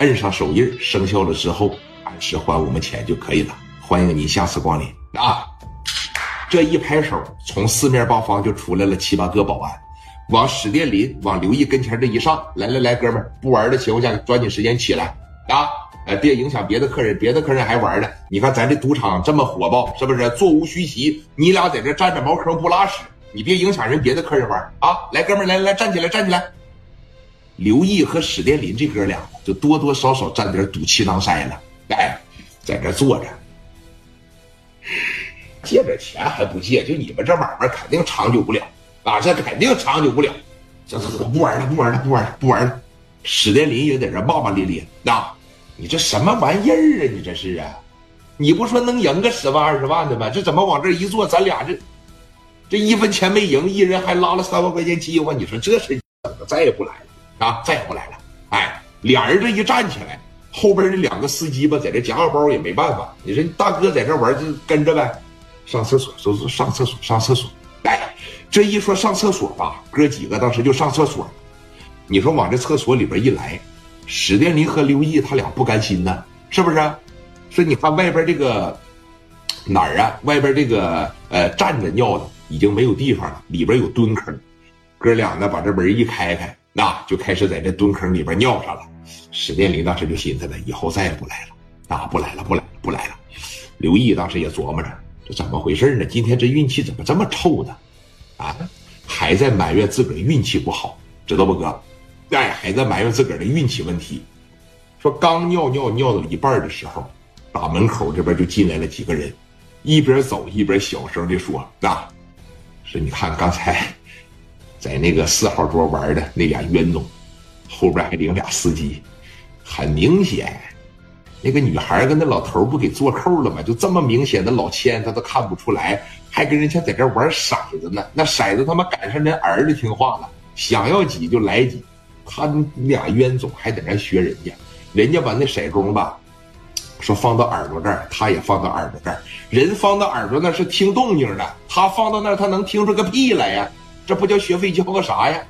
摁上手印，生效了之后按时还我们钱就可以了。欢迎您下次光临啊！这一拍手，从四面八方就出来了七八个保安，往史殿林、往刘毅跟前这一上来来来，哥们儿不玩的情况下，抓紧时间起来啊！呃，别影响别的客人，别的客人还玩呢。你看咱这赌场这么火爆，是不是？座无虚席，你俩在这站着茅坑不拉屎，你别影响人别的客人玩啊！来，哥们儿，来来站起来，站起来。刘毅和史殿林这哥俩就多多少少沾点赌气囊塞了，哎，在这坐着。借点钱还不借，就你们这买卖肯定长久不了啊！这肯定长久不了。行行行，不玩了，不玩了，不玩了，不玩了。史殿林也在这骂骂咧咧，那，你这什么玩意儿啊？你这是啊？你不说能赢个十万二十万的吗？这怎么往这一坐，咱俩这这一分钱没赢，一人还拉了三万块钱饥荒？你说这是怎么再也不来了啊？再也不来了。哎，俩人这一站起来，后边那两个司机吧，在这夹个包也没办法。你说大哥在这玩就跟着呗。上厕所，说是上厕所，上厕所。哎，这一说上厕所吧，哥几个当时就上厕所。你说往这厕所里边一来，史殿林和刘毅他俩不甘心呢，是不是？说你看外边这个哪儿啊？外边这个呃站着尿的已经没有地方了，里边有蹲坑。哥俩呢把这门一开开，那就开始在这蹲坑里边尿上了。史殿林当时就寻思了，以后再也不来了，啊，不来了，不来了，不来了。刘毅当时也琢磨着。这怎么回事呢？今天这运气怎么这么臭呢？啊，还在埋怨自个儿运气不好，知道不哥？哎，还在埋怨自个儿的运气问题。说刚尿尿尿到一半的时候，大门口这边就进来了几个人，一边走一边小声的说：“啊，说你看刚才在那个四号桌玩的那俩冤种，后边还领俩司机，很明显。”那个女孩跟那老头不给做扣了吗？就这么明显的老千，他都看不出来，还跟人家在这玩骰子呢。那骰子他妈赶上人儿子听话了，想要几就来几。他俩冤种还在那学人家，人家把那骰盅吧，说放到耳朵这儿，他也放到耳朵这儿。人放到耳朵那是听动静的，他放到那儿他能听出个屁来呀？这不叫学费交个啥呀？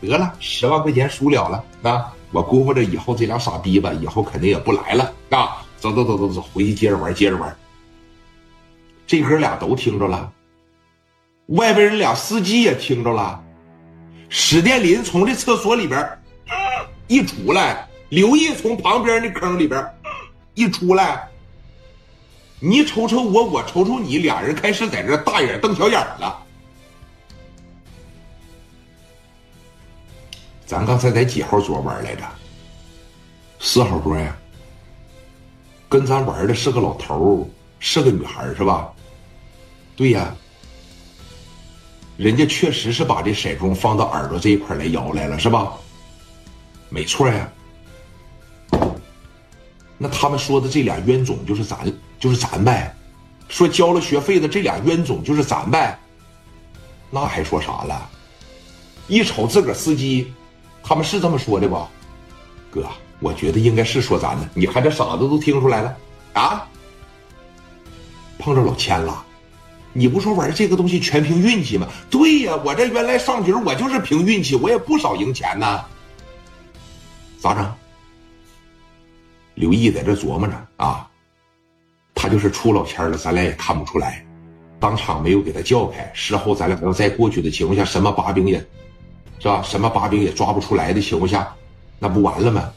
得了，十万块钱输了了啊！我估摸着以后这俩傻逼吧，以后肯定也不来了啊！走走走走走，回去接着玩，接着玩。这哥俩都听着了，外边人俩司机也听着了。史殿林从这厕所里边一出来，刘毅从旁边那坑里边一出来，你瞅瞅我，我瞅瞅你，俩人开始在这大眼瞪小眼了。咱刚才在几号桌玩来着？四号桌呀。跟咱玩的是个老头是个女孩是吧？对呀。人家确实是把这骰盅放到耳朵这一块来摇来了是吧？没错呀。那他们说的这俩冤种就是咱，就是咱呗。说交了学费的这俩冤种就是咱呗。那还说啥了？一瞅自个儿司机。他们是这么说的吧，哥，我觉得应该是说咱呢。你看这傻子都听出来了啊！碰着老千了，你不说玩这个东西全凭运气吗？对呀，我这原来上局我就是凭运气，我也不少赢钱呢。咋整？刘毅在这琢磨着啊，他就是出老千了，咱俩也看不出来，当场没有给他叫开。事后咱俩要再过去的情况下，什么把柄也。是吧？什么把柄也抓不出来的情况下，那不完了吗？